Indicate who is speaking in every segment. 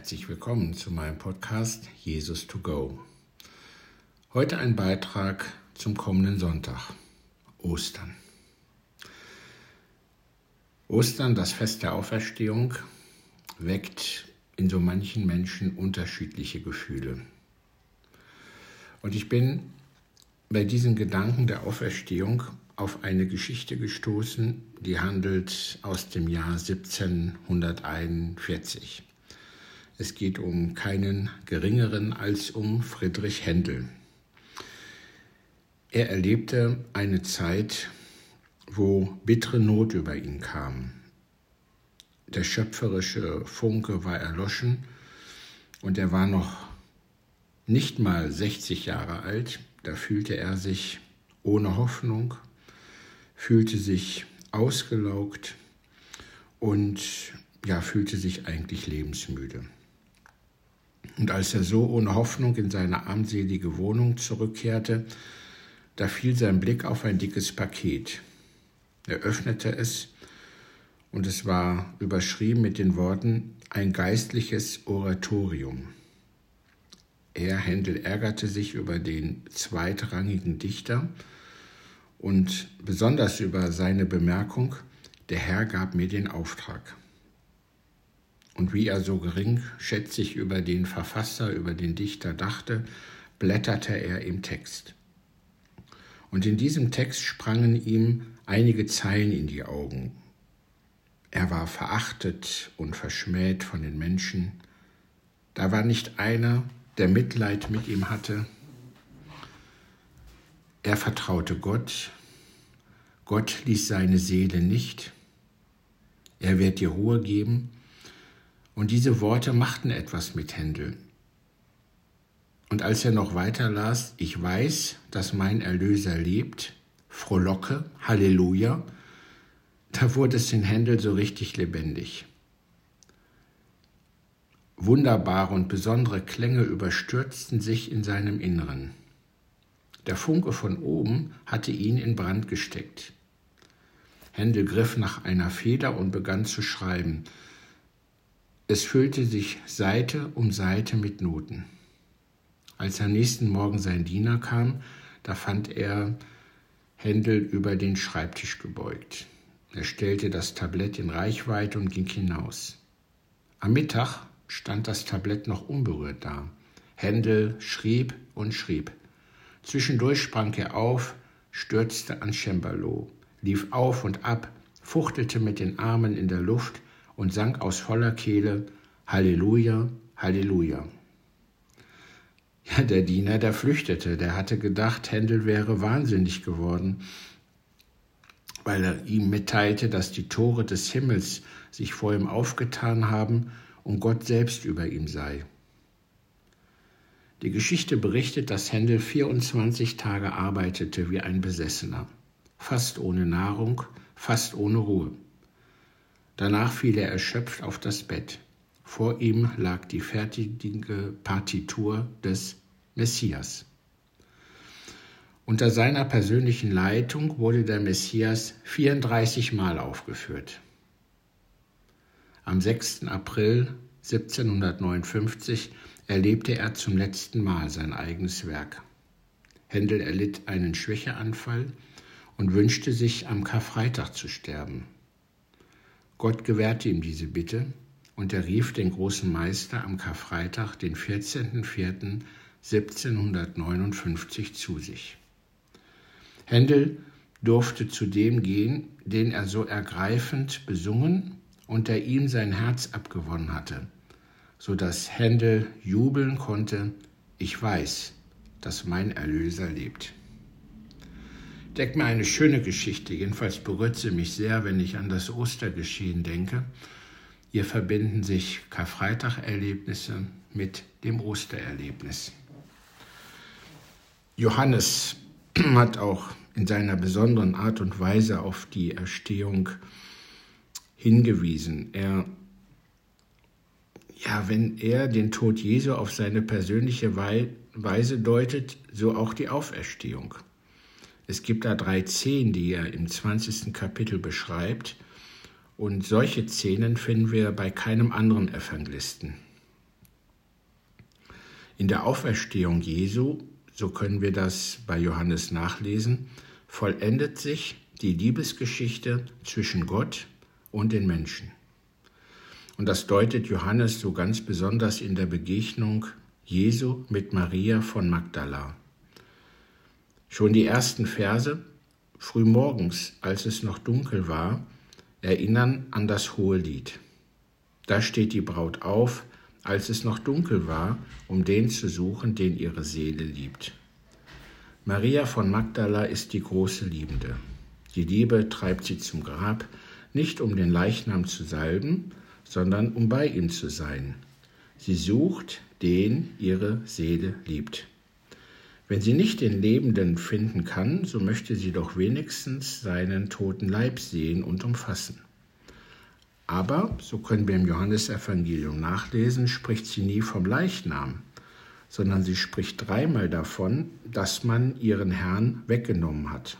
Speaker 1: Herzlich willkommen zu meinem Podcast Jesus to Go. Heute ein Beitrag zum kommenden Sonntag, Ostern. Ostern, das Fest der Auferstehung, weckt in so manchen Menschen unterschiedliche Gefühle. Und ich bin bei diesen Gedanken der Auferstehung auf eine Geschichte gestoßen, die handelt aus dem Jahr 1741. Es geht um keinen geringeren als um Friedrich Händel. Er erlebte eine Zeit, wo bittere Not über ihn kam. Der schöpferische Funke war erloschen und er war noch nicht mal 60 Jahre alt. Da fühlte er sich ohne Hoffnung, fühlte sich ausgelaugt und ja, fühlte sich eigentlich lebensmüde. Und als er so ohne Hoffnung in seine armselige Wohnung zurückkehrte, da fiel sein Blick auf ein dickes Paket. Er öffnete es und es war überschrieben mit den Worten ein geistliches Oratorium. Er, Händel, ärgerte sich über den zweitrangigen Dichter und besonders über seine Bemerkung, der Herr gab mir den Auftrag und wie er so geringschätzig über den Verfasser, über den Dichter dachte, blätterte er im Text. Und in diesem Text sprangen ihm einige Zeilen in die Augen. Er war verachtet und verschmäht von den Menschen. Da war nicht einer, der Mitleid mit ihm hatte. Er vertraute Gott. Gott ließ seine Seele nicht. Er wird dir Ruhe geben und diese Worte machten etwas mit Händel. Und als er noch weiter las, ich weiß, dass mein Erlöser lebt, frohlocke, Halleluja, da wurde es in Händel so richtig lebendig. Wunderbare und besondere Klänge überstürzten sich in seinem Inneren. Der Funke von oben hatte ihn in Brand gesteckt. Händel griff nach einer Feder und begann zu schreiben. Es füllte sich Seite um Seite mit Noten. Als am nächsten Morgen sein Diener kam, da fand er Händel über den Schreibtisch gebeugt. Er stellte das Tablett in Reichweite und ging hinaus. Am Mittag stand das Tablett noch unberührt da. Händel schrieb und schrieb. Zwischendurch sprang er auf, stürzte an Cembalo, lief auf und ab, fuchtelte mit den Armen in der Luft und sang aus voller Kehle Halleluja, Halleluja. Ja, der Diener, der flüchtete, der hatte gedacht, Händel wäre wahnsinnig geworden, weil er ihm mitteilte, dass die Tore des Himmels sich vor ihm aufgetan haben und Gott selbst über ihm sei. Die Geschichte berichtet, dass Händel 24 Tage arbeitete wie ein Besessener, fast ohne Nahrung, fast ohne Ruhe. Danach fiel er erschöpft auf das Bett. Vor ihm lag die fertige Partitur des Messias. Unter seiner persönlichen Leitung wurde der Messias 34 Mal aufgeführt. Am 6. April 1759 erlebte er zum letzten Mal sein eigenes Werk. Händel erlitt einen Schwächeanfall und wünschte sich am Karfreitag zu sterben. Gott gewährte ihm diese Bitte und er rief den großen Meister am Karfreitag, den 14.04.1759 zu sich. Händel durfte zu dem gehen, den er so ergreifend besungen und der ihm sein Herz abgewonnen hatte, so dass Händel jubeln konnte, ich weiß, dass mein Erlöser lebt denke mir eine schöne Geschichte. Jedenfalls berührt sie mich sehr, wenn ich an das Ostergeschehen denke. Hier verbinden sich Karfreitagerlebnisse mit dem Ostererlebnis. Johannes hat auch in seiner besonderen Art und Weise auf die Erstehung hingewiesen. Er, ja, wenn er den Tod Jesu auf seine persönliche Weise deutet, so auch die Auferstehung. Es gibt da drei Szenen, die er im 20. Kapitel beschreibt. Und solche Szenen finden wir bei keinem anderen Evangelisten. In der Auferstehung Jesu, so können wir das bei Johannes nachlesen, vollendet sich die Liebesgeschichte zwischen Gott und den Menschen. Und das deutet Johannes so ganz besonders in der Begegnung Jesu mit Maria von Magdala. Schon die ersten Verse, frühmorgens, als es noch dunkel war, erinnern an das hohe Lied. Da steht die Braut auf, als es noch dunkel war, um den zu suchen, den ihre Seele liebt. Maria von Magdala ist die große Liebende. Die Liebe treibt sie zum Grab, nicht um den Leichnam zu salben, sondern um bei ihm zu sein. Sie sucht den ihre Seele liebt. Wenn sie nicht den Lebenden finden kann, so möchte sie doch wenigstens seinen toten Leib sehen und umfassen. Aber, so können wir im Johannesevangelium nachlesen, spricht sie nie vom Leichnam, sondern sie spricht dreimal davon, dass man ihren Herrn weggenommen hat.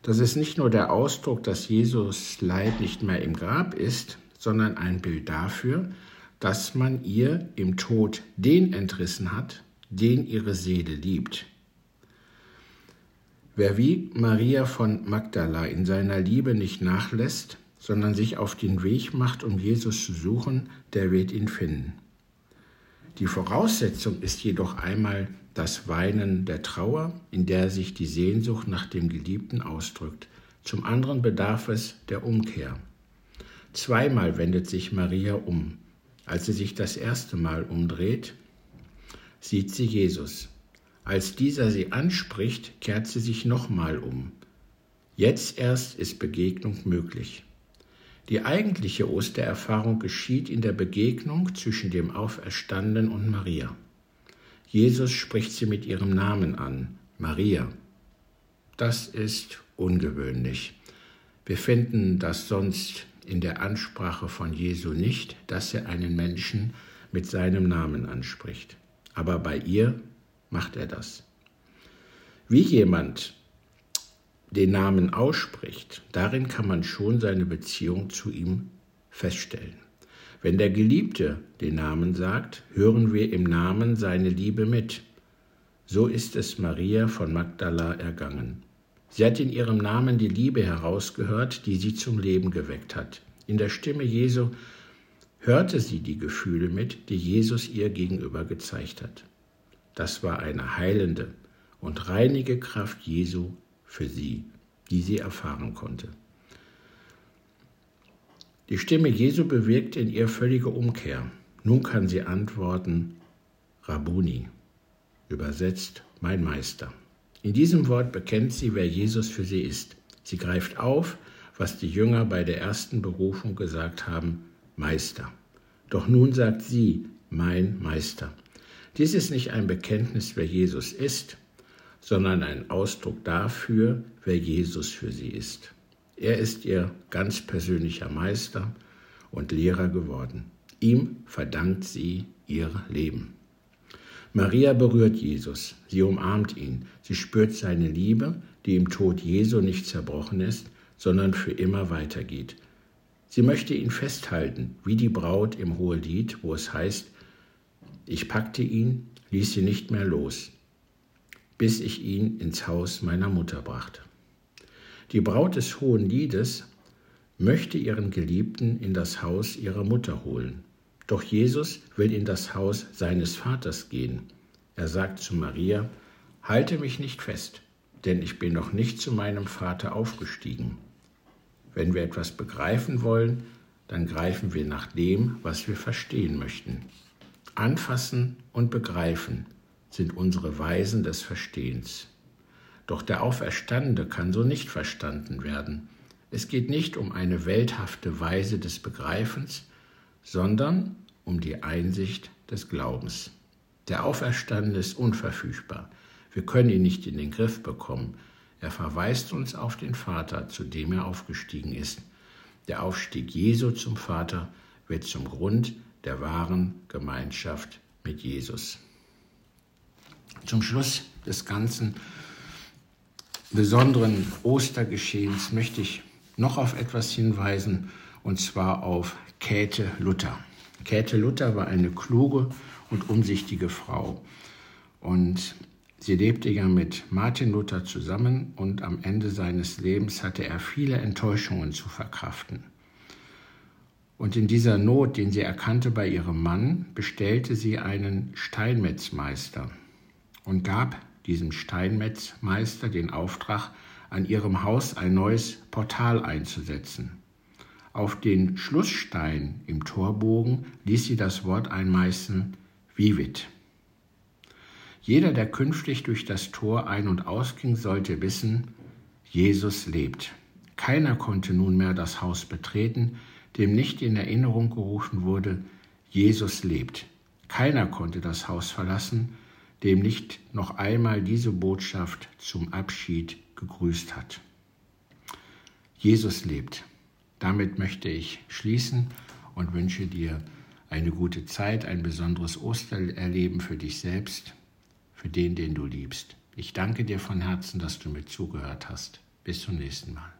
Speaker 1: Das ist nicht nur der Ausdruck, dass Jesus Leib nicht mehr im Grab ist, sondern ein Bild dafür, dass man ihr im Tod den entrissen hat, den ihre Seele liebt. Wer wie Maria von Magdala in seiner Liebe nicht nachlässt, sondern sich auf den Weg macht, um Jesus zu suchen, der wird ihn finden. Die Voraussetzung ist jedoch einmal das Weinen der Trauer, in der sich die Sehnsucht nach dem Geliebten ausdrückt. Zum anderen bedarf es der Umkehr. Zweimal wendet sich Maria um. Als sie sich das erste Mal umdreht, sieht sie Jesus. Als dieser sie anspricht, kehrt sie sich nochmal um. Jetzt erst ist Begegnung möglich. Die eigentliche Ostererfahrung geschieht in der Begegnung zwischen dem Auferstandenen und Maria. Jesus spricht sie mit ihrem Namen an, Maria. Das ist ungewöhnlich. Wir finden das sonst in der Ansprache von Jesu nicht, dass er einen Menschen mit seinem Namen anspricht. Aber bei ihr macht er das. Wie jemand den Namen ausspricht, darin kann man schon seine Beziehung zu ihm feststellen. Wenn der Geliebte den Namen sagt, hören wir im Namen seine Liebe mit. So ist es Maria von Magdala ergangen. Sie hat in ihrem Namen die Liebe herausgehört, die sie zum Leben geweckt hat. In der Stimme Jesu hörte sie die Gefühle mit, die Jesus ihr gegenüber gezeigt hat. Das war eine heilende und reinige Kraft Jesu für sie, die sie erfahren konnte. Die Stimme Jesu bewirkt in ihr völlige Umkehr. Nun kann sie antworten, Rabuni, übersetzt mein Meister. In diesem Wort bekennt sie, wer Jesus für sie ist. Sie greift auf, was die Jünger bei der ersten Berufung gesagt haben, Meister. Doch nun sagt sie, mein Meister. Dies ist nicht ein Bekenntnis, wer Jesus ist, sondern ein Ausdruck dafür, wer Jesus für sie ist. Er ist ihr ganz persönlicher Meister und Lehrer geworden. Ihm verdankt sie ihr Leben. Maria berührt Jesus, sie umarmt ihn, sie spürt seine Liebe, die im Tod Jesu nicht zerbrochen ist, sondern für immer weitergeht. Sie möchte ihn festhalten, wie die Braut im Hohelied, wo es heißt, ich packte ihn, ließ sie nicht mehr los, bis ich ihn ins Haus meiner Mutter brachte. Die Braut des Hohen Liedes möchte ihren Geliebten in das Haus ihrer Mutter holen. Doch Jesus will in das Haus seines Vaters gehen. Er sagt zu Maria, Halte mich nicht fest, denn ich bin noch nicht zu meinem Vater aufgestiegen. Wenn wir etwas begreifen wollen, dann greifen wir nach dem, was wir verstehen möchten. Anfassen und begreifen sind unsere Weisen des Verstehens. Doch der Auferstandene kann so nicht verstanden werden. Es geht nicht um eine welthafte Weise des Begreifens, sondern um die Einsicht des Glaubens. Der Auferstandene ist unverfügbar. Wir können ihn nicht in den Griff bekommen. Er verweist uns auf den Vater, zu dem er aufgestiegen ist. Der Aufstieg Jesu zum Vater wird zum Grund der wahren Gemeinschaft mit Jesus. Zum Schluss des ganzen besonderen Ostergeschehens möchte ich noch auf etwas hinweisen, und zwar auf Käthe Luther. Käthe Luther war eine kluge und umsichtige Frau. Und sie lebte ja mit Martin Luther zusammen und am Ende seines Lebens hatte er viele Enttäuschungen zu verkraften. Und in dieser Not, den sie erkannte bei ihrem Mann, bestellte sie einen Steinmetzmeister und gab diesem Steinmetzmeister den Auftrag, an ihrem Haus ein neues Portal einzusetzen. Auf den Schlussstein im Torbogen ließ sie das Wort einmeißeln Vivit. Jeder, der künftig durch das Tor ein- und ausging, sollte wissen, Jesus lebt. Keiner konnte nunmehr das Haus betreten, dem nicht in Erinnerung gerufen wurde, Jesus lebt. Keiner konnte das Haus verlassen, dem nicht noch einmal diese Botschaft zum Abschied gegrüßt hat. Jesus lebt. Damit möchte ich schließen und wünsche dir eine gute Zeit, ein besonderes Ostererleben für dich selbst, für den, den du liebst. Ich danke dir von Herzen, dass du mir zugehört hast. Bis zum nächsten Mal.